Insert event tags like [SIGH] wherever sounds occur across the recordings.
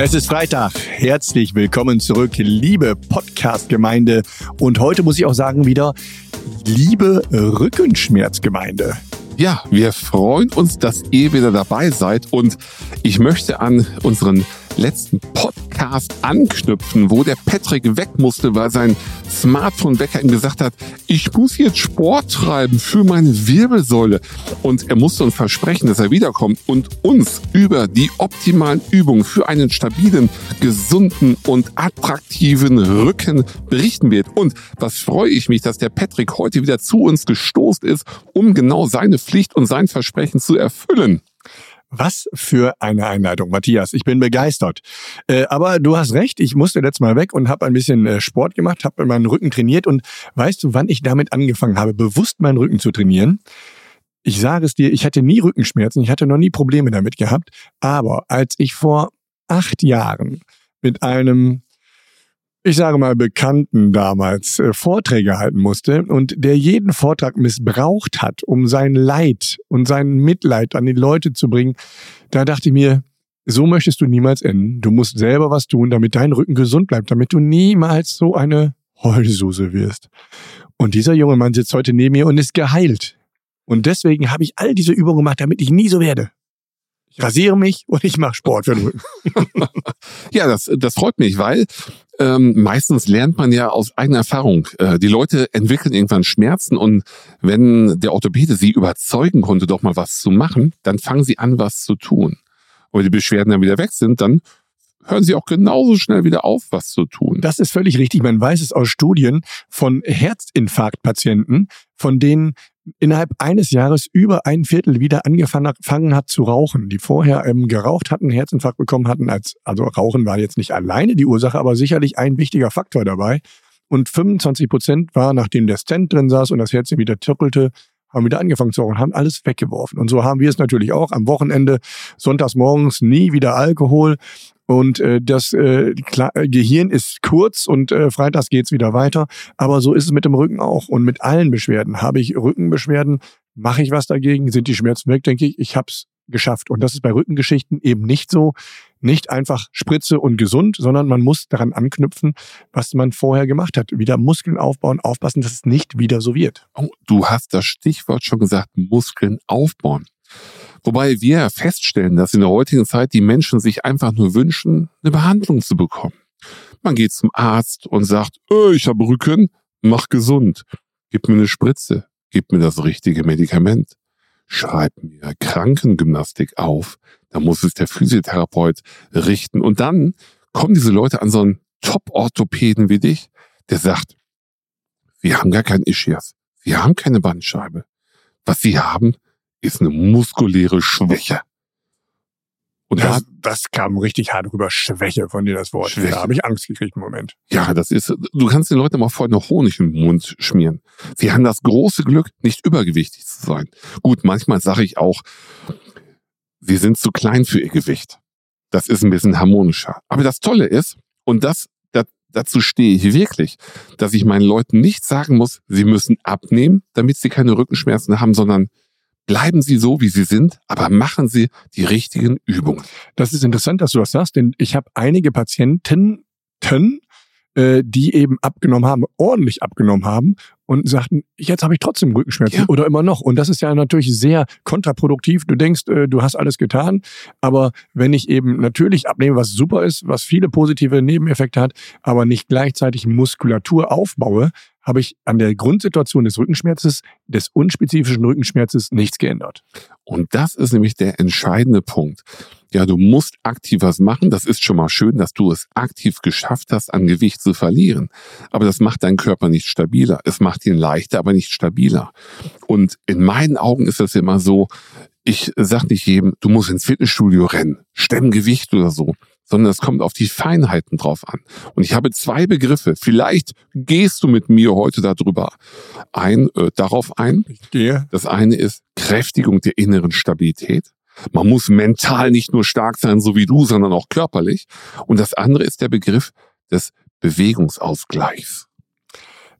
Es ist Freitag. Herzlich willkommen zurück, liebe Podcast-Gemeinde. Und heute muss ich auch sagen wieder, liebe Rückenschmerzgemeinde. Ja, wir freuen uns, dass ihr wieder dabei seid und ich möchte an unseren letzten Podcast anknüpfen, wo der Patrick weg musste, weil sein Smartphone-Wecker ihm gesagt hat, ich muss jetzt Sport treiben für meine Wirbelsäule. Und er musste uns versprechen, dass er wiederkommt und uns über die optimalen Übungen für einen stabilen, gesunden und attraktiven Rücken berichten wird. Und was freue ich mich, dass der Patrick heute wieder zu uns gestoßen ist, um genau seine Pflicht und sein Versprechen zu erfüllen. Was für eine Einleitung, Matthias. Ich bin begeistert. Äh, aber du hast recht, ich musste letztes Mal weg und habe ein bisschen äh, Sport gemacht, habe meinen Rücken trainiert. Und weißt du, wann ich damit angefangen habe, bewusst meinen Rücken zu trainieren? Ich sage es dir, ich hatte nie Rückenschmerzen, ich hatte noch nie Probleme damit gehabt. Aber als ich vor acht Jahren mit einem ich sage mal, Bekannten damals äh, Vorträge halten musste und der jeden Vortrag missbraucht hat, um sein Leid und sein Mitleid an die Leute zu bringen, da dachte ich mir, so möchtest du niemals enden. Du musst selber was tun, damit dein Rücken gesund bleibt, damit du niemals so eine Heulsuse wirst. Und dieser junge Mann sitzt heute neben mir und ist geheilt. Und deswegen habe ich all diese Übungen gemacht, damit ich nie so werde. Ich rasiere mich und ich mache Sport für den Rücken. [LAUGHS] ja, das, das freut mich, weil ähm, meistens lernt man ja aus eigener Erfahrung. Äh, die Leute entwickeln irgendwann Schmerzen und wenn der Orthopäde sie überzeugen konnte, doch mal was zu machen, dann fangen sie an, was zu tun. Und wenn die Beschwerden dann wieder weg sind, dann hören sie auch genauso schnell wieder auf, was zu tun. Das ist völlig richtig. Man weiß es aus Studien von Herzinfarktpatienten, von denen innerhalb eines Jahres über ein Viertel wieder angefangen hat zu rauchen, die vorher ähm, geraucht hatten, Herzinfarkt bekommen hatten. Als, also Rauchen war jetzt nicht alleine die Ursache, aber sicherlich ein wichtiger Faktor dabei. Und 25 Prozent war, nachdem der Stent drin saß und das Herz wieder zirkelte, haben wieder angefangen zu rauchen, haben alles weggeworfen. Und so haben wir es natürlich auch am Wochenende, sonntags morgens nie wieder Alkohol. Und äh, das äh, Gehirn ist kurz und äh, freitags geht's wieder weiter. Aber so ist es mit dem Rücken auch. Und mit allen Beschwerden. Habe ich Rückenbeschwerden, mache ich was dagegen, sind die Schmerzen weg, denke ich, ich habe es geschafft. Und das ist bei Rückengeschichten eben nicht so. Nicht einfach Spritze und gesund, sondern man muss daran anknüpfen, was man vorher gemacht hat. Wieder Muskeln aufbauen, aufpassen, dass es nicht wieder so wird. Oh, du hast das Stichwort schon gesagt, Muskeln aufbauen. Wobei wir feststellen, dass in der heutigen Zeit die Menschen sich einfach nur wünschen, eine Behandlung zu bekommen. Man geht zum Arzt und sagt, oh, ich habe Rücken, mach gesund. Gib mir eine Spritze, gib mir das richtige Medikament. Schreib mir Krankengymnastik auf. Da muss es der Physiotherapeut richten. Und dann kommen diese Leute an so einen Top-Orthopäden wie dich, der sagt, wir haben gar keinen Ischias. Wir haben keine Bandscheibe. Was sie haben, ist eine muskuläre Schwäche. Und das, das kam richtig hart rüber. Schwäche von dir das Wort. Schwäche. Da habe ich Angst gekriegt im Moment. Ja, das ist, du kannst den Leuten mal vorher noch Honig im Mund schmieren. Sie haben das große Glück, nicht übergewichtig zu sein. Gut, manchmal sage ich auch, sie sind zu klein für ihr Gewicht. Das ist ein bisschen harmonischer. Aber das Tolle ist, und das, das dazu stehe ich wirklich, dass ich meinen Leuten nicht sagen muss, sie müssen abnehmen, damit sie keine Rückenschmerzen haben, sondern Bleiben Sie so, wie Sie sind, aber machen Sie die richtigen Übungen. Das ist interessant, dass du das sagst, denn ich habe einige Patienten, äh, die eben abgenommen haben, ordentlich abgenommen haben und sagten, jetzt habe ich trotzdem Rückenschmerzen ja. oder immer noch. Und das ist ja natürlich sehr kontraproduktiv. Du denkst, äh, du hast alles getan, aber wenn ich eben natürlich abnehme, was super ist, was viele positive Nebeneffekte hat, aber nicht gleichzeitig Muskulatur aufbaue, habe ich an der Grundsituation des Rückenschmerzes, des unspezifischen Rückenschmerzes nichts geändert. Und das ist nämlich der entscheidende Punkt. Ja, du musst aktiv was machen. Das ist schon mal schön, dass du es aktiv geschafft hast, an Gewicht zu verlieren. Aber das macht deinen Körper nicht stabiler. Es macht ihn leichter, aber nicht stabiler. Und in meinen Augen ist das immer so, ich sag nicht jedem, du musst ins Fitnessstudio rennen, Stemmgewicht oder so sondern es kommt auf die Feinheiten drauf an. Und ich habe zwei Begriffe. Vielleicht gehst du mit mir heute darüber ein, äh, darauf ein. Ich gehe. Das eine ist Kräftigung der inneren Stabilität. Man muss mental nicht nur stark sein, so wie du, sondern auch körperlich. Und das andere ist der Begriff des Bewegungsausgleichs.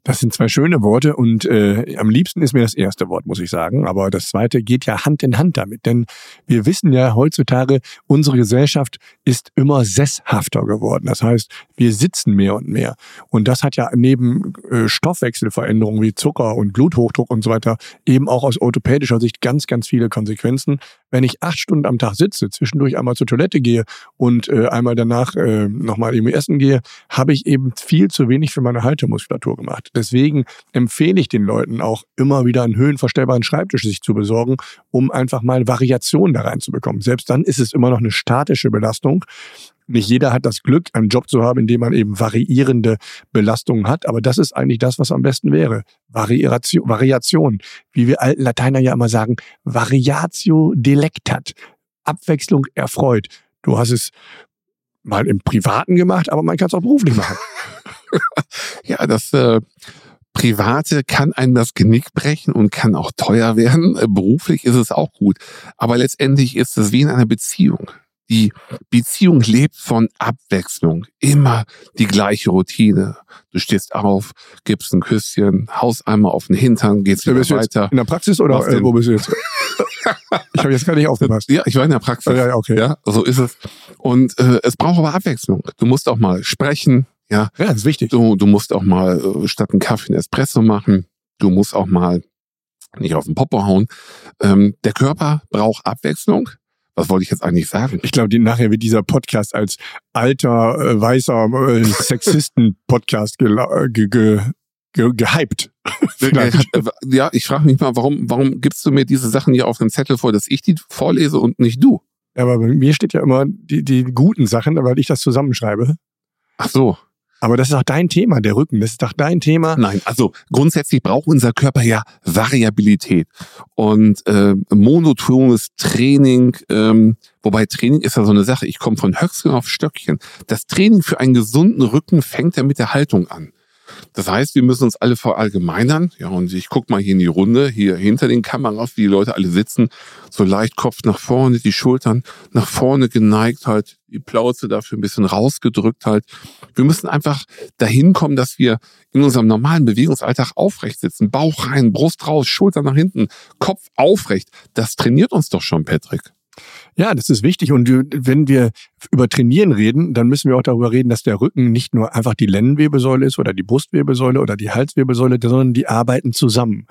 Das sind zwei schöne Worte und äh, am liebsten ist mir das erste Wort, muss ich sagen. Aber das zweite geht ja Hand in Hand damit. Denn wir wissen ja heutzutage, unsere Gesellschaft ist immer sesshafter geworden. Das heißt, wir sitzen mehr und mehr. Und das hat ja neben äh, Stoffwechselveränderungen wie Zucker und Bluthochdruck und so weiter eben auch aus orthopädischer Sicht ganz, ganz viele Konsequenzen. Wenn ich acht Stunden am Tag sitze, zwischendurch einmal zur Toilette gehe und äh, einmal danach äh, nochmal irgendwie essen gehe, habe ich eben viel zu wenig für meine Haltemuskulatur gemacht. Deswegen empfehle ich den Leuten auch immer wieder einen höhenverstellbaren Schreibtisch sich zu besorgen, um einfach mal Variation da reinzubekommen. Selbst dann ist es immer noch eine statische Belastung. Nicht jeder hat das Glück, einen Job zu haben, in dem man eben variierende Belastungen hat. Aber das ist eigentlich das, was am besten wäre. Variation, Variation. Wie wir alten Lateiner ja immer sagen, Variatio delectat. Abwechslung erfreut. Du hast es mal im Privaten gemacht, aber man kann es auch beruflich machen. [LAUGHS] [LAUGHS] ja, das äh, Private kann einem das Genick brechen und kann auch teuer werden. Äh, beruflich ist es auch gut. Aber letztendlich ist es wie in einer Beziehung. Die Beziehung lebt von Abwechslung. Immer die gleiche Routine. Du stehst auf, gibst ein Küsschen, haust einmal auf den Hintern, gehst wieder weiter. In der Praxis oder äh, wo bist du jetzt? [LAUGHS] ich habe jetzt gar nicht aufgepasst. Ja, ich war in der Praxis. Ja, okay. Ja, so ist es. Und äh, es braucht aber Abwechslung. Du musst auch mal sprechen. Ja, ja das ist wichtig. Du, du musst auch mal äh, statt einen Kaffee einen Espresso machen. Du musst auch mal nicht auf den Popo hauen. Ähm, der Körper braucht Abwechslung. Was wollte ich jetzt eigentlich sagen? Ich glaube, nachher wird dieser Podcast als alter, äh, weißer äh, Sexisten-Podcast ge ge ge ge gehypt. ja, ich frage mich mal, warum, warum gibst du mir diese Sachen hier auf dem Zettel vor, dass ich die vorlese und nicht du? Ja, aber bei mir steht ja immer die, die guten Sachen, weil ich das zusammenschreibe. Ach so. Aber das ist auch dein Thema, der Rücken. Das ist doch dein Thema. Nein, also grundsätzlich braucht unser Körper ja Variabilität und äh, monotones Training. Ähm, wobei Training ist ja so eine Sache. Ich komme von Höchstgen auf Stöckchen. Das Training für einen gesunden Rücken fängt ja mit der Haltung an. Das heißt, wir müssen uns alle verallgemeinern. Ja, und ich guck mal hier in die Runde, hier hinter den Kameras, wie die Leute alle sitzen, so leicht Kopf nach vorne, die Schultern nach vorne geneigt halt, die Plauze dafür ein bisschen rausgedrückt halt. Wir müssen einfach dahin kommen, dass wir in unserem normalen Bewegungsalltag aufrecht sitzen. Bauch rein, Brust raus, Schultern nach hinten, Kopf aufrecht. Das trainiert uns doch schon, Patrick. Ja, das ist wichtig. Und wenn wir über Trainieren reden, dann müssen wir auch darüber reden, dass der Rücken nicht nur einfach die Lendenwirbelsäule ist oder die Brustwirbelsäule oder die Halswirbelsäule, sondern die arbeiten zusammen.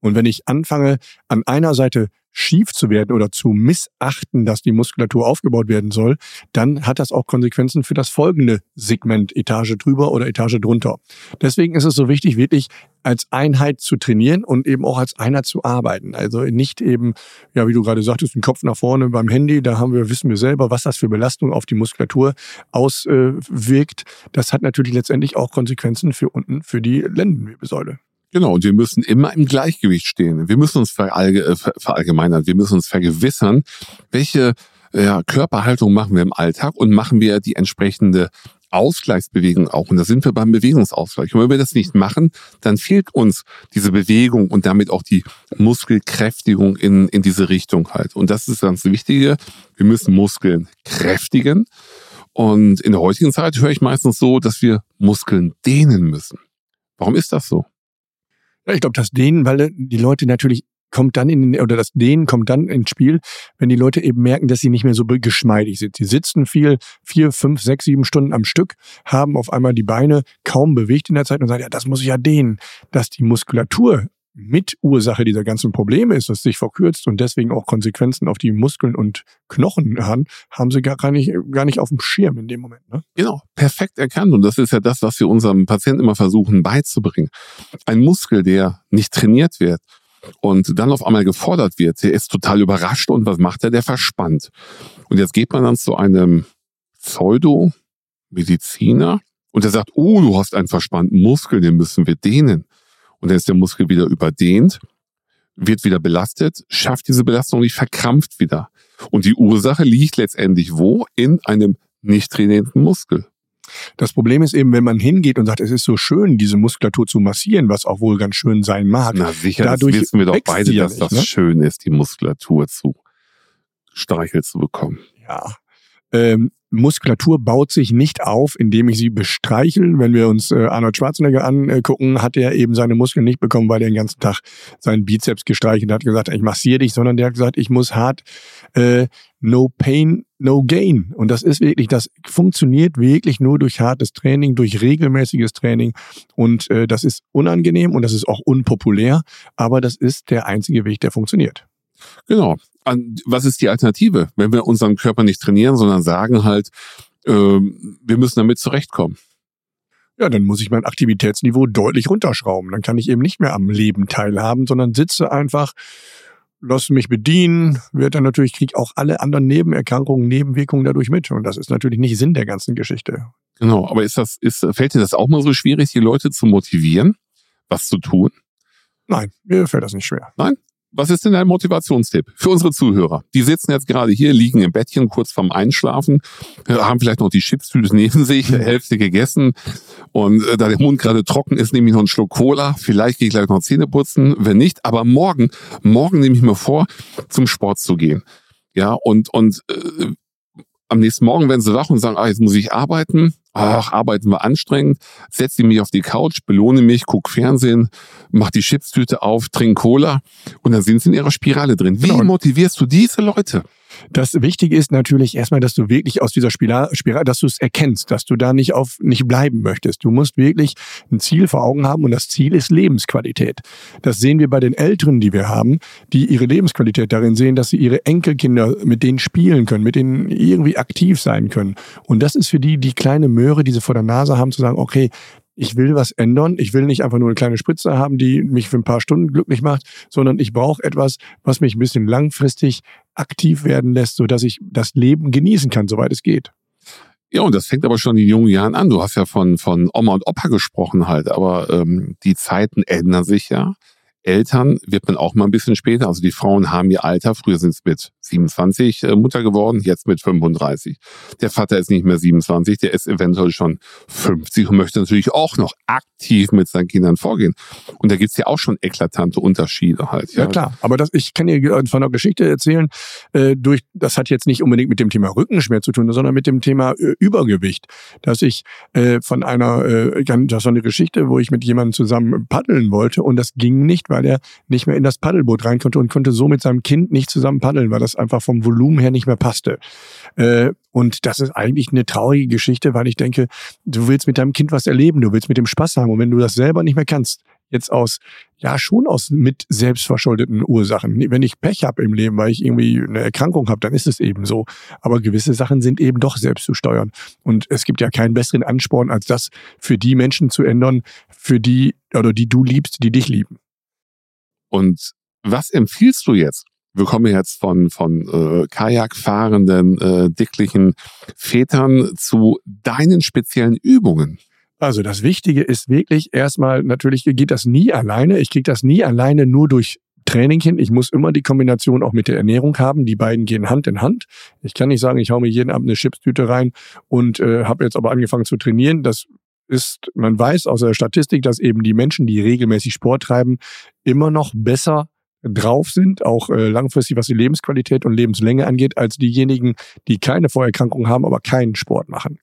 Und wenn ich anfange, an einer Seite schief zu werden oder zu missachten, dass die Muskulatur aufgebaut werden soll, dann hat das auch Konsequenzen für das folgende Segment, Etage drüber oder Etage drunter. Deswegen ist es so wichtig, wirklich als Einheit zu trainieren und eben auch als Einheit zu arbeiten. Also nicht eben, ja, wie du gerade sagtest, den Kopf nach vorne beim Handy, da haben wir, wissen wir selber, was das für Belastung auf die Muskulatur auswirkt. Das hat natürlich letztendlich auch Konsequenzen für unten, für die Lendenwirbelsäule. Genau, und wir müssen immer im Gleichgewicht stehen. Wir müssen uns verallge äh, verallgemeinern, wir müssen uns vergewissern, welche ja, Körperhaltung machen wir im Alltag und machen wir die entsprechende Ausgleichsbewegung auch. Und da sind wir beim Bewegungsausgleich. Und wenn wir das nicht machen, dann fehlt uns diese Bewegung und damit auch die Muskelkräftigung in, in diese Richtung halt. Und das ist ganz Wichtige. Wir müssen Muskeln kräftigen. Und in der heutigen Zeit höre ich meistens so, dass wir Muskeln dehnen müssen. Warum ist das so? Ich glaube, das Dehnen, weil die Leute natürlich kommt dann in oder das Dehnen kommt dann ins Spiel, wenn die Leute eben merken, dass sie nicht mehr so geschmeidig sind. Sie sitzen viel, vier, fünf, sechs, sieben Stunden am Stück, haben auf einmal die Beine kaum bewegt in der Zeit und sagen, ja, das muss ich ja dehnen, dass die Muskulatur Mitursache dieser ganzen Probleme ist, dass sich verkürzt und deswegen auch Konsequenzen auf die Muskeln und Knochen haben, haben sie gar nicht, gar nicht auf dem Schirm in dem Moment. Ne? Genau, perfekt erkannt. Und das ist ja das, was wir unserem Patienten immer versuchen beizubringen. Ein Muskel, der nicht trainiert wird und dann auf einmal gefordert wird, der ist total überrascht und was macht er? Der verspannt. Und jetzt geht man dann zu einem Pseudo-Mediziner und der sagt, oh, du hast einen verspannten Muskel, den müssen wir dehnen. Und dann ist der Muskel wieder überdehnt, wird wieder belastet, schafft diese Belastung nicht, verkrampft wieder. Und die Ursache liegt letztendlich wo? In einem nicht trainierten Muskel. Das Problem ist eben, wenn man hingeht und sagt, es ist so schön, diese Muskulatur zu massieren, was auch wohl ganz schön sein mag. Na sicher, dadurch wissen wir doch beide, dass nicht, das ne? schön ist, die Muskulatur zu streichelt zu bekommen. Ja. Ähm, Muskulatur baut sich nicht auf, indem ich sie bestreichel. Wenn wir uns äh, Arnold Schwarzenegger angucken, hat er eben seine Muskeln nicht bekommen, weil er den ganzen Tag seinen Bizeps gestreichelt hat, gesagt, ich massiere dich, sondern der hat gesagt, ich muss hart, äh, no pain, no gain. Und das ist wirklich, das funktioniert wirklich nur durch hartes Training, durch regelmäßiges Training. Und äh, das ist unangenehm und das ist auch unpopulär, aber das ist der einzige Weg, der funktioniert. Genau. Was ist die Alternative, wenn wir unseren Körper nicht trainieren, sondern sagen halt, äh, wir müssen damit zurechtkommen? Ja, dann muss ich mein Aktivitätsniveau deutlich runterschrauben. Dann kann ich eben nicht mehr am Leben teilhaben, sondern sitze einfach, lasse mich bedienen, wird dann natürlich, kriege auch alle anderen Nebenerkrankungen, Nebenwirkungen dadurch mit. Und das ist natürlich nicht Sinn der ganzen Geschichte. Genau, aber ist das, ist, fällt dir das auch mal so schwierig, die Leute zu motivieren, was zu tun? Nein, mir fällt das nicht schwer. Nein? Was ist denn dein Motivationstipp für unsere Zuhörer? Die sitzen jetzt gerade hier, liegen im Bettchen kurz vorm Einschlafen, haben vielleicht noch die Chipstüte neben sich, Hälfte gegessen und äh, da der Mund gerade trocken ist, nehme ich noch einen Schluck Cola. Vielleicht gehe ich gleich noch Zähne putzen, wenn nicht. Aber morgen, morgen nehme ich mir vor, zum Sport zu gehen. Ja, und, und äh, am nächsten Morgen werden sie wach und sagen, ah, jetzt muss ich arbeiten. Ach, arbeiten wir anstrengend. Setze mich auf die Couch, belohne mich, guck Fernsehen, mach die Chipstüte auf, trink Cola und dann sind sie in ihrer Spirale drin. Wie genau. motivierst du diese Leute? Das Wichtige ist natürlich erstmal, dass du wirklich aus dieser Spirale, dass du es erkennst, dass du da nicht auf, nicht bleiben möchtest. Du musst wirklich ein Ziel vor Augen haben und das Ziel ist Lebensqualität. Das sehen wir bei den Älteren, die wir haben, die ihre Lebensqualität darin sehen, dass sie ihre Enkelkinder mit denen spielen können, mit denen irgendwie aktiv sein können. Und das ist für die die kleine Möhre, die sie vor der Nase haben, zu sagen, okay, ich will was ändern. Ich will nicht einfach nur eine kleine Spritze haben, die mich für ein paar Stunden glücklich macht, sondern ich brauche etwas, was mich ein bisschen langfristig aktiv werden lässt, sodass ich das Leben genießen kann, soweit es geht. Ja, und das fängt aber schon in jungen Jahren an. Du hast ja von, von Oma und Opa gesprochen halt, aber ähm, die Zeiten ändern sich ja. Eltern wird man auch mal ein bisschen später. Also die Frauen haben ihr Alter. Früher sind es mit 27 äh, Mutter geworden, jetzt mit 35. Der Vater ist nicht mehr 27, der ist eventuell schon 50 und möchte natürlich auch noch aktiv mit seinen Kindern vorgehen. Und da gibt's ja auch schon eklatante Unterschiede halt. Ja, ja klar. Aber das, ich kann dir von einer Geschichte erzählen, äh, durch, das hat jetzt nicht unbedingt mit dem Thema Rückenschmerz zu tun, sondern mit dem Thema äh, Übergewicht. Dass ich äh, von einer, äh, das war eine Geschichte, wo ich mit jemandem zusammen paddeln wollte und das ging nicht, weil er nicht mehr in das Paddelboot rein konnte und konnte so mit seinem Kind nicht zusammen paddeln, weil das einfach vom Volumen her nicht mehr passte. Äh, und das ist eigentlich eine traurige Geschichte, weil ich denke, du willst mit deinem Kind was erleben, du willst mit dem Spaß haben. Und wenn du das selber nicht mehr kannst, jetzt aus, ja, schon aus mit selbstverschuldeten Ursachen. Wenn ich Pech habe im Leben, weil ich irgendwie eine Erkrankung habe, dann ist es eben so. Aber gewisse Sachen sind eben doch selbst zu steuern. Und es gibt ja keinen besseren Ansporn, als das für die Menschen zu ändern, für die, oder die du liebst, die dich lieben. Und was empfiehlst du jetzt? Wir kommen jetzt von, von äh, Kajakfahrenden, äh, dicklichen Vätern zu deinen speziellen Übungen. Also das Wichtige ist wirklich erstmal, natürlich geht das nie alleine. Ich kriege das nie alleine nur durch Training hin. Ich muss immer die Kombination auch mit der Ernährung haben. Die beiden gehen Hand in Hand. Ich kann nicht sagen, ich hau mir jeden Abend eine Chipstüte rein und äh, habe jetzt aber angefangen zu trainieren. Das ist, man weiß aus der Statistik, dass eben die Menschen, die regelmäßig Sport treiben, immer noch besser drauf sind, auch äh, langfristig, was die Lebensqualität und Lebenslänge angeht, als diejenigen, die keine Vorerkrankung haben, aber keinen Sport machen.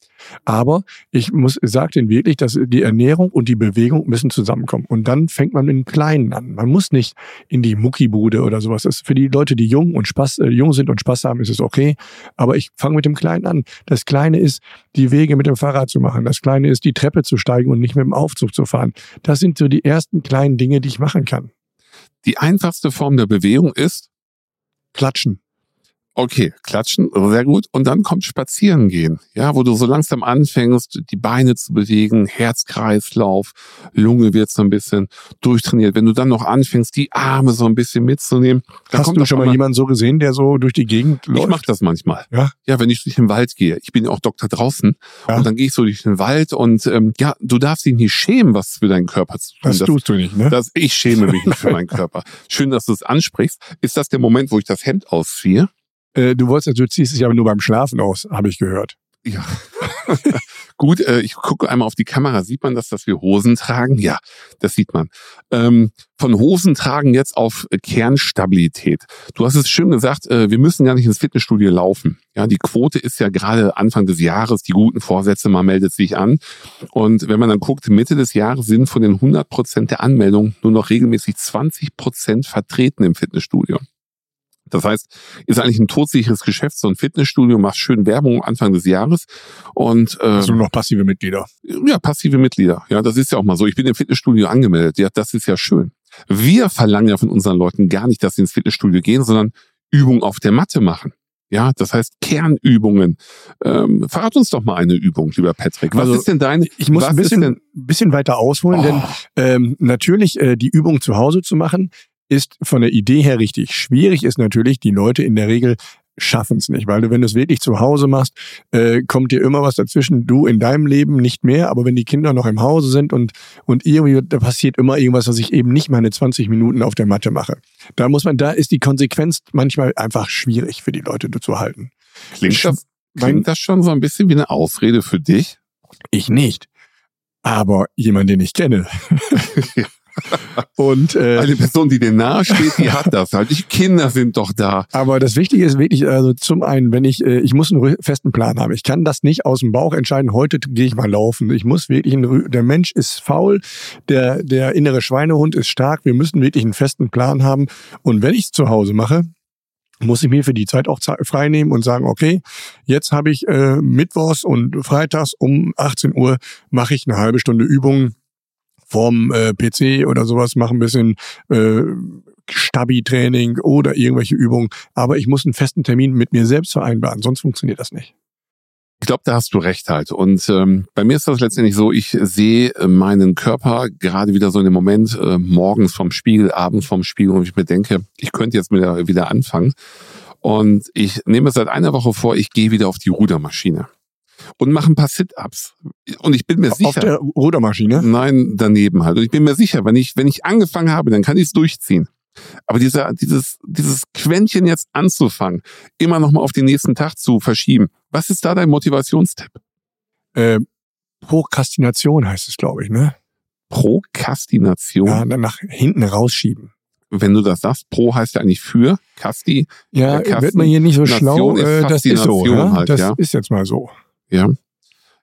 Aber ich muss sage den wirklich, dass die Ernährung und die Bewegung müssen zusammenkommen. Und dann fängt man im Kleinen an. Man muss nicht in die Muckibude oder sowas. Das ist für die Leute, die jung und Spaß, äh, jung sind und Spaß haben, ist es okay. Aber ich fange mit dem Kleinen an. Das Kleine ist, die Wege mit dem Fahrrad zu machen. Das Kleine ist, die Treppe zu steigen und nicht mit dem Aufzug zu fahren. Das sind so die ersten kleinen Dinge, die ich machen kann. Die einfachste Form der Bewegung ist Klatschen. Okay, klatschen, sehr gut. Und dann kommt Spazieren gehen, ja, wo du so langsam anfängst, die Beine zu bewegen, Herzkreislauf, Lunge wird so ein bisschen durchtrainiert. Wenn du dann noch anfängst, die Arme so ein bisschen mitzunehmen. Hast kommt du schon mal jemanden so gesehen, der so durch die Gegend läuft? Ich mach das manchmal. Ja? Ja, wenn ich durch den Wald gehe. Ich bin ja auch Doktor draußen. Ja. Und dann gehe ich so durch den Wald und ähm, ja, du darfst dich nicht schämen, was für deinen Körper zu tun. Das, das tust du nicht, ne? Das, ich schäme mich nicht für meinen Körper. [LAUGHS] Schön, dass du es ansprichst. Ist das der Moment, wo ich das Hemd ausziehe? Äh, du wolltest, du ziehst es ja nur beim Schlafen aus, habe ich gehört. Ja. [LAUGHS] Gut, äh, ich gucke einmal auf die Kamera. Sieht man das, dass wir Hosen tragen? Ja, das sieht man. Ähm, von Hosen tragen jetzt auf Kernstabilität. Du hast es schön gesagt, äh, wir müssen gar nicht ins Fitnessstudio laufen. Ja, die Quote ist ja gerade Anfang des Jahres, die guten Vorsätze, man meldet sich an. Und wenn man dann guckt, Mitte des Jahres sind von den 100 Prozent der Anmeldungen nur noch regelmäßig 20 Prozent vertreten im Fitnessstudio. Das heißt, ist eigentlich ein todsicheres Geschäft, so ein Fitnessstudio, macht schön Werbung Anfang des Jahres und äh, also nur noch passive Mitglieder. Ja, passive Mitglieder. Ja, das ist ja auch mal so. Ich bin im Fitnessstudio angemeldet. Ja, das ist ja schön. Wir verlangen ja von unseren Leuten gar nicht, dass sie ins Fitnessstudio gehen, sondern Übung auf der Matte machen. Ja, das heißt Kernübungen. Ähm, verrat uns doch mal eine Übung, lieber Patrick. Was also, ist denn deine? Ich muss ein bisschen, bisschen weiter ausholen, oh. denn ähm, natürlich äh, die Übung zu Hause zu machen, ist von der Idee her richtig. Schwierig ist natürlich, die Leute in der Regel schaffen es nicht, weil du, wenn du es wirklich zu Hause machst, äh, kommt dir immer was dazwischen. Du in deinem Leben nicht mehr, aber wenn die Kinder noch im Hause sind und, und irgendwie, da passiert immer irgendwas, dass ich eben nicht meine 20 Minuten auf der Matte mache. Da muss man, da ist die Konsequenz manchmal einfach schwierig für die Leute zu halten. Klingt das, klingt das schon so ein bisschen wie eine Ausrede für dich? Ich nicht. Aber jemand, den ich kenne. [LAUGHS] [LAUGHS] Und äh, eine Person, die dir nahe steht, die hat das halt. Die Kinder sind doch da. Aber das Wichtige ist wirklich, also zum einen, wenn ich, äh, ich muss einen festen Plan haben. Ich kann das nicht aus dem Bauch entscheiden. Heute gehe ich mal laufen. Ich muss wirklich, einen, der Mensch ist faul, der der innere Schweinehund ist stark. Wir müssen wirklich einen festen Plan haben. Und wenn ich es zu Hause mache, muss ich mir für die Zeit auch frei nehmen und sagen, okay, jetzt habe ich äh, Mittwochs und Freitags um 18 Uhr mache ich eine halbe Stunde Übung vorm äh, PC oder sowas, mache ein bisschen äh, Stabi-Training oder irgendwelche Übungen. Aber ich muss einen festen Termin mit mir selbst vereinbaren, sonst funktioniert das nicht. Ich glaube, da hast du recht halt. Und ähm, bei mir ist das letztendlich so, ich sehe äh, meinen Körper gerade wieder so in dem Moment äh, morgens vom Spiegel, abends vom Spiegel und ich mir denke, ich könnte jetzt wieder, wieder anfangen. Und ich nehme seit einer Woche vor, ich gehe wieder auf die Rudermaschine und mache ein paar Sit-Ups. Und ich bin mir sicher. Auf der Rudermaschine? Nein, daneben halt. Und ich bin mir sicher, wenn ich, wenn ich angefangen habe, dann kann ich es durchziehen. Aber dieser, dieses, dieses Quäntchen jetzt anzufangen, immer nochmal auf den nächsten Tag zu verschieben. Was ist da dein Motivationstipp? Äh, Prokrastination heißt es, glaube ich, ne? Prokrastination? Ja, dann nach hinten rausschieben wenn du das sagst, pro heißt ja eigentlich für, Kasti. Ja, äh, wird man hier nicht so schlau, äh, das ist so. Ja? Halt, das ja? ist jetzt mal so. Ja.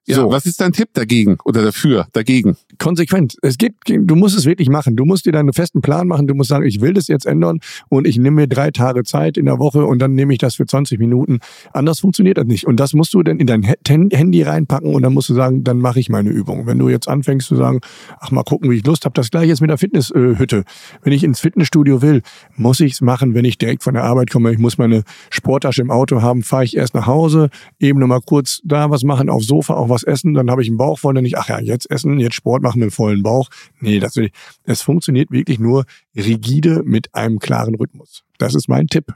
Ja, so. was ist dein Tipp dagegen oder dafür, dagegen? Konsequent. Es geht, du musst es wirklich machen. Du musst dir deinen festen Plan machen. Du musst sagen, ich will das jetzt ändern und ich nehme mir drei Tage Zeit in der Woche und dann nehme ich das für 20 Minuten. Anders funktioniert das nicht. Und das musst du dann in dein Handy reinpacken und dann musst du sagen, dann mache ich meine Übung. Wenn du jetzt anfängst zu sagen, ach mal gucken, wie ich Lust habe, das gleiche jetzt mit der Fitnesshütte. Wenn ich ins Fitnessstudio will, muss ich es machen, wenn ich direkt von der Arbeit komme. Ich muss meine Sporttasche im Auto haben, fahre ich erst nach Hause, eben nochmal kurz da was machen, aufs Sofa, auch was essen, dann habe ich einen Bauch voll, dann nicht, ach ja, jetzt essen, jetzt Sport machen mit vollen Bauch. Nee, das will ich. Es funktioniert wirklich nur rigide mit einem klaren Rhythmus. Das ist mein Tipp.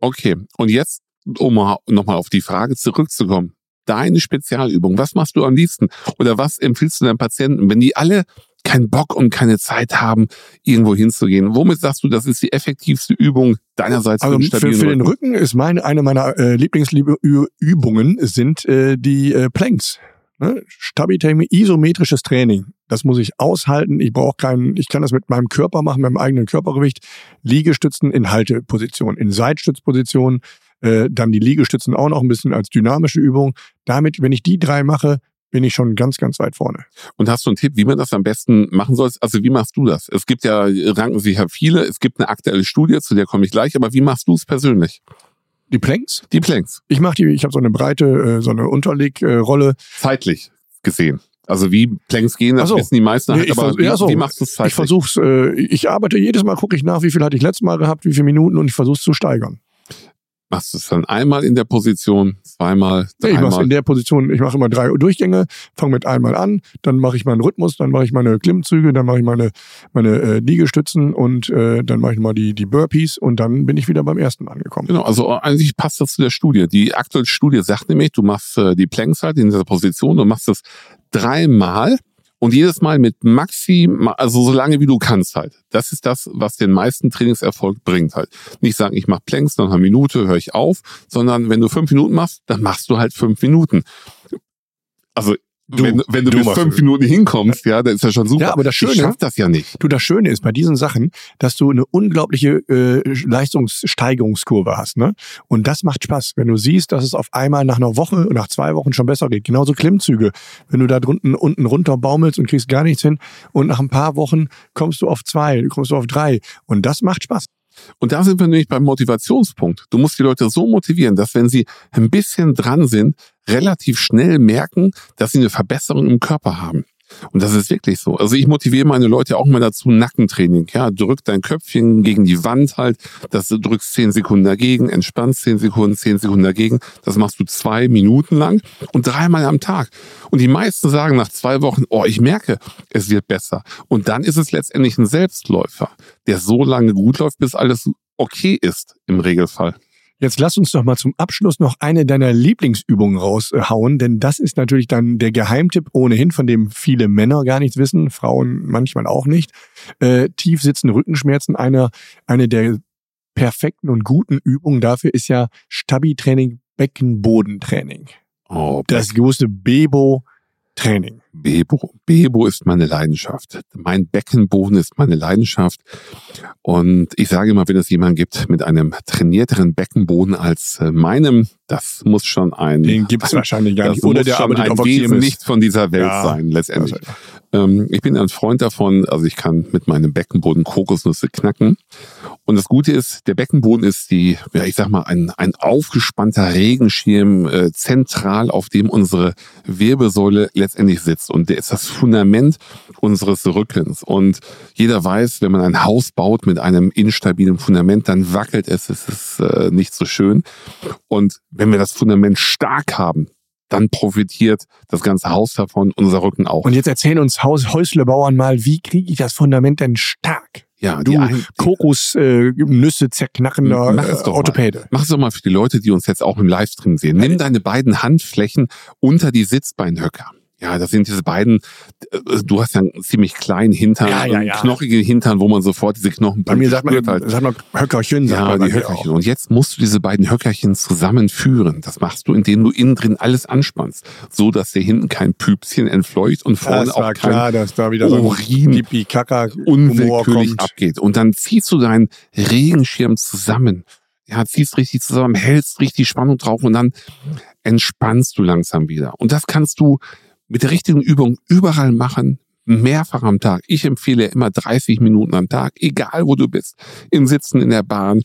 Okay, und jetzt, um nochmal auf die Frage zurückzukommen. Deine Spezialübung, was machst du am liebsten? Oder was empfiehlst du deinen Patienten, wenn die alle keinen Bock und keine Zeit haben, irgendwo hinzugehen. Womit sagst du, das ist die effektivste Übung deinerseits also für, für, für den Rücken ist meine eine meiner äh, Lieblingsübungen sind äh, die äh, Planks. Ne? Stabilität, isometrisches Training. Das muss ich aushalten. Ich brauche keinen, ich kann das mit meinem Körper machen, mit meinem eigenen Körpergewicht. Liegestützen in Halteposition, in Seitstützposition, äh, dann die Liegestützen auch noch ein bisschen als dynamische Übung. Damit, wenn ich die drei mache, bin ich schon ganz, ganz weit vorne. Und hast du einen Tipp, wie man das am besten machen soll? Also wie machst du das? Es gibt ja, ranken sich ja viele, es gibt eine aktuelle Studie, zu der komme ich gleich, aber wie machst du es persönlich? Die Planks? Die Planks. Ich mache die, ich habe so eine breite, äh, so eine Unterlegrolle. Zeitlich gesehen. Also wie Planks gehen, das so. wissen die meisten nee, halt, aber wie, ja, so. wie machst du es zeitlich? Ich versuch's, äh, ich arbeite jedes Mal, gucke ich nach, wie viel hatte ich letztes Mal gehabt, wie viele Minuten und ich versuche es zu steigern. Machst du es dann einmal in der Position, zweimal, dreimal? Nee, ich mache in der Position, ich mache immer drei Durchgänge, fange mit einmal an, dann mache ich meinen Rhythmus, dann mache ich meine Klimmzüge, dann mache ich meine, meine äh, Liegestützen und äh, dann mache ich mal die, die Burpees und dann bin ich wieder beim ersten angekommen. Genau, also eigentlich passt das zu der Studie. Die aktuelle Studie sagt nämlich, du machst äh, die Planks halt in dieser Position, du machst das dreimal und jedes Mal mit maximal, also so lange wie du kannst halt. Das ist das, was den meisten Trainingserfolg bringt halt. Nicht sagen, ich mache Planks, nach einer Minute höre ich auf, sondern wenn du fünf Minuten machst, dann machst du halt fünf Minuten. Also Du, wenn, wenn du, du bis fünf Minuten hinkommst, ja, dann ist das schon super. Ja, aber das Schöne, ich schaff das ja nicht. Du, das Schöne ist bei diesen Sachen, dass du eine unglaubliche äh, Leistungssteigerungskurve hast, ne? Und das macht Spaß, wenn du siehst, dass es auf einmal nach einer Woche, nach zwei Wochen schon besser geht. Genauso Klimmzüge. Wenn du da drunten unten runter baumelst und kriegst gar nichts hin und nach ein paar Wochen kommst du auf zwei, kommst du auf drei und das macht Spaß. Und da sind wir nämlich beim Motivationspunkt. Du musst die Leute so motivieren, dass wenn sie ein bisschen dran sind, relativ schnell merken, dass sie eine Verbesserung im Körper haben. Und das ist wirklich so. Also ich motiviere meine Leute auch mal dazu, Nackentraining. Ja, drück dein Köpfchen gegen die Wand halt, dass du drückst zehn Sekunden dagegen, entspannst zehn Sekunden, zehn Sekunden dagegen. Das machst du zwei Minuten lang und dreimal am Tag. Und die meisten sagen nach zwei Wochen, oh, ich merke, es wird besser. Und dann ist es letztendlich ein Selbstläufer, der so lange gut läuft, bis alles okay ist im Regelfall. Jetzt lass uns doch mal zum Abschluss noch eine deiner Lieblingsübungen raushauen, denn das ist natürlich dann der Geheimtipp ohnehin, von dem viele Männer gar nichts wissen, Frauen manchmal auch nicht. Äh, tief sitzende Rückenschmerzen, eine, eine der perfekten und guten Übungen dafür ist ja Stabi-Training, Beckenbodentraining. Oh, das große Bebo Training. Bebo. Bebo ist meine Leidenschaft. Mein Beckenboden ist meine Leidenschaft. Und ich sage immer, wenn es jemanden gibt mit einem trainierteren Beckenboden als äh, meinem, das muss schon ein... Den gibt es [LAUGHS] wahrscheinlich gar nicht. Oder der schon ein Wesen nicht von dieser Welt ja, sein, letztendlich. Ähm, ich bin ein Freund davon, also ich kann mit meinem Beckenboden Kokosnüsse knacken. Und das Gute ist, der Beckenboden ist die, ja, ich sag mal, ein, ein aufgespannter Regenschirm äh, zentral, auf dem unsere Wirbelsäule letztendlich sitzt. Und der ist das Fundament unseres Rückens. Und jeder weiß, wenn man ein Haus baut mit einem instabilen Fundament, dann wackelt es. Es ist äh, nicht so schön. Und wenn wir das Fundament stark haben, dann profitiert das ganze Haus davon, unser Rücken auch. Und jetzt erzählen uns Haus Häuslebauern mal, wie kriege ich das Fundament denn stark? Ja, du Kokosnüsse äh, zerknackender mach es doch Orthopäde. Mal. Mach es doch mal für die Leute, die uns jetzt auch im Livestream sehen. Nimm deine beiden Handflächen unter die Sitzbeinhöcker. Ja, das sind diese beiden, äh, du hast ja einen ziemlich kleinen Hintern, ja, ja, ja. knochige Hintern, wo man sofort diese Knochen Bei mir sagt man, halt. sagt man Höckerchen. Ja, die Höckerchen. Und jetzt musst du diese beiden Höckerchen zusammenführen. Das machst du, indem du innen drin alles anspannst, so dass dir hinten kein Püpschen entfleucht und vorne das auch kein klar, dass da wieder Urin so unwillkürlich abgeht. Und dann ziehst du deinen Regenschirm zusammen. Ja, ziehst richtig zusammen, hältst richtig Spannung drauf und dann entspannst du langsam wieder. Und das kannst du mit der richtigen Übung überall machen, mehrfach am Tag. Ich empfehle immer 30 Minuten am Tag, egal wo du bist. Im Sitzen in der Bahn,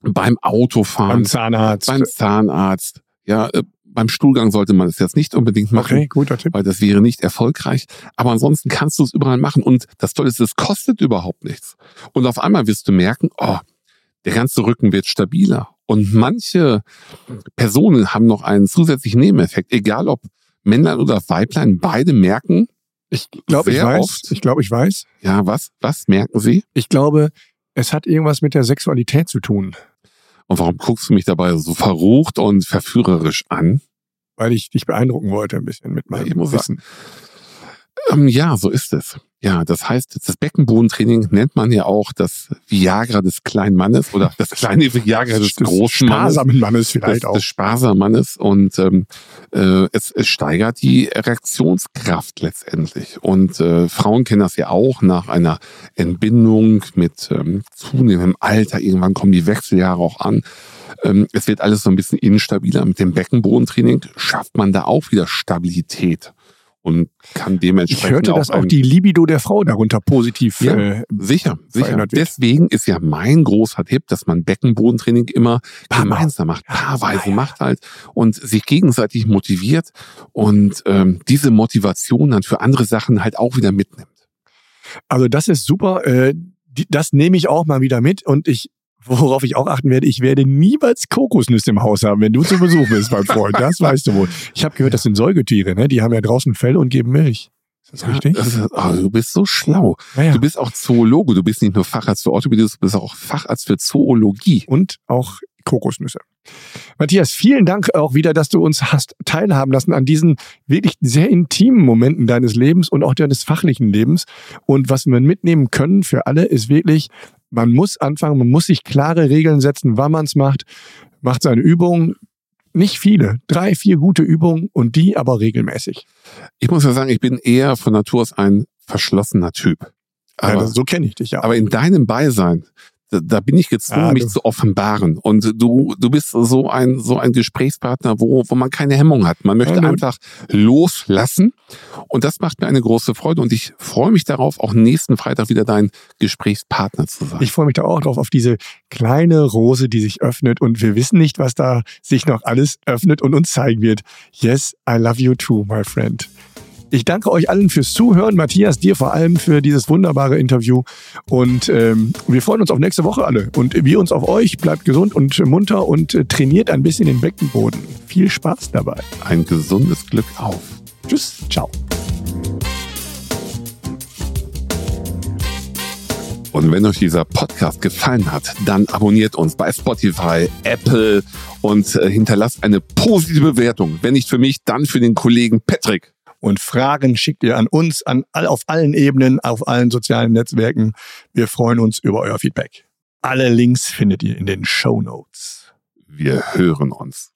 beim Autofahren, beim Zahnarzt, beim Zahnarzt, ja, äh, beim Stuhlgang sollte man es jetzt nicht unbedingt machen, okay, guter Tipp. weil das wäre nicht erfolgreich. Aber ansonsten kannst du es überall machen und das Tolle ist, es kostet überhaupt nichts. Und auf einmal wirst du merken, oh, der ganze Rücken wird stabiler. Und manche Personen haben noch einen zusätzlichen Nebeneffekt, egal ob Männlein oder Weiblein, beide merken, ich glaube, ich weiß. Oft, ich glaube, ich weiß. Ja, was? Was merken sie? Ich glaube, es hat irgendwas mit der Sexualität zu tun. Und warum guckst du mich dabei so verrucht und verführerisch an? Weil ich dich beeindrucken wollte ein bisschen mit meinem ja, Wissen. Ähm, ja, so ist es. Ja, das heißt, das Beckenbodentraining nennt man ja auch das Viagra des kleinen Mannes oder das kleine [LAUGHS] Viagra des, des großen Mannes. Sparsamen Mannes vielleicht des, auch. Des sparsamen Mannes und ähm, äh, es, es steigert die Erektionskraft letztendlich. Und äh, Frauen kennen das ja auch nach einer Entbindung mit ähm, zunehmendem Alter. Irgendwann kommen die Wechseljahre auch an. Ähm, es wird alles so ein bisschen instabiler. Mit dem Beckenbodentraining schafft man da auch wieder Stabilität und kann dementsprechend. Ich hörte, dass auch die Libido der Frau darunter positiv ja, äh, sicher, sicher. Deswegen ist ja mein großer Tipp, dass man Beckenbodentraining immer gemeinsam macht, paarweise ja, macht halt und sich gegenseitig motiviert und ähm, diese Motivation dann für andere Sachen halt auch wieder mitnimmt. Also das ist super. Äh, das nehme ich auch mal wieder mit und ich worauf ich auch achten werde, ich werde niemals Kokosnüsse im Haus haben, wenn du zu Besuch bist, mein Freund. Das weißt du wohl. Ich habe gehört, das sind Säugetiere, ne? Die haben ja draußen Fell und geben Milch. Ist das richtig? Das ist, oh, du bist so schlau. Ja, Du bist auch Zoologe. Du bist nicht nur Facharzt für Orthopädie, du bist auch Facharzt für Zoologie. Und auch Kokosnüsse. Matthias, vielen Dank auch wieder, dass du uns hast teilhaben lassen an diesen wirklich sehr intimen Momenten deines Lebens und auch deines fachlichen Lebens. Und was wir mitnehmen können für alle ist wirklich, man muss anfangen, man muss sich klare Regeln setzen, wann man es macht, macht seine Übungen, nicht viele, drei, vier gute Übungen und die aber regelmäßig. Ich muss ja sagen, ich bin eher von Natur aus ein verschlossener Typ. Aber, ja, so kenne ich dich ja. Aber in deinem Beisein da, bin ich gezwungen, ah, mich zu offenbaren. Und du, du bist so ein, so ein Gesprächspartner, wo, wo man keine Hemmung hat. Man möchte ja, einfach loslassen. Und das macht mir eine große Freude. Und ich freue mich darauf, auch nächsten Freitag wieder dein Gesprächspartner zu sein. Ich freue mich da auch drauf, auf diese kleine Rose, die sich öffnet. Und wir wissen nicht, was da sich noch alles öffnet und uns zeigen wird. Yes, I love you too, my friend. Ich danke euch allen fürs Zuhören. Matthias, dir vor allem für dieses wunderbare Interview. Und ähm, wir freuen uns auf nächste Woche alle. Und wir uns auf euch. Bleibt gesund und munter und äh, trainiert ein bisschen den Beckenboden. Viel Spaß dabei. Ein gesundes Glück auf. Tschüss. Ciao. Und wenn euch dieser Podcast gefallen hat, dann abonniert uns bei Spotify, Apple und äh, hinterlasst eine positive Bewertung. Wenn nicht für mich, dann für den Kollegen Patrick. Und Fragen schickt ihr an uns, an auf allen Ebenen, auf allen sozialen Netzwerken. Wir freuen uns über euer Feedback. Alle Links findet ihr in den Show Notes. Wir hören uns.